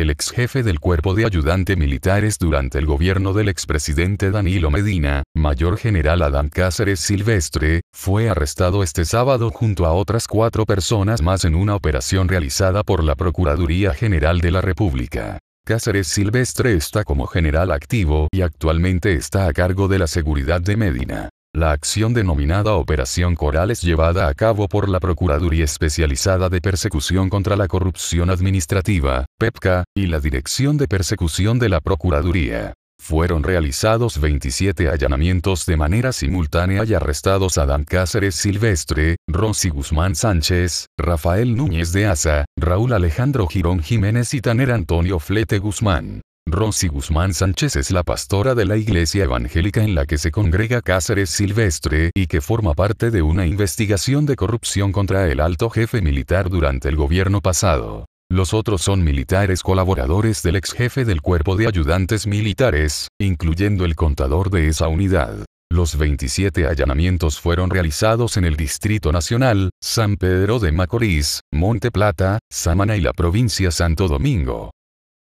el ex jefe del cuerpo de ayudante militares durante el gobierno del expresidente Danilo Medina, mayor general Adam Cáceres Silvestre, fue arrestado este sábado junto a otras cuatro personas más en una operación realizada por la Procuraduría General de la República. Cáceres Silvestre está como general activo y actualmente está a cargo de la seguridad de Medina. La acción denominada Operación Coral es llevada a cabo por la Procuraduría Especializada de Persecución contra la Corrupción Administrativa, PEPCA, y la Dirección de Persecución de la Procuraduría. Fueron realizados 27 allanamientos de manera simultánea y arrestados Adán Cáceres Silvestre, Rosy Guzmán Sánchez, Rafael Núñez de Asa, Raúl Alejandro Girón Jiménez y Taner Antonio Flete Guzmán. Rosy Guzmán Sánchez es la pastora de la iglesia evangélica en la que se congrega Cáceres Silvestre y que forma parte de una investigación de corrupción contra el alto jefe militar durante el gobierno pasado. Los otros son militares colaboradores del ex jefe del cuerpo de ayudantes militares, incluyendo el contador de esa unidad. Los 27 allanamientos fueron realizados en el Distrito Nacional, San Pedro de Macorís, Monte Plata, Samana y la provincia Santo Domingo.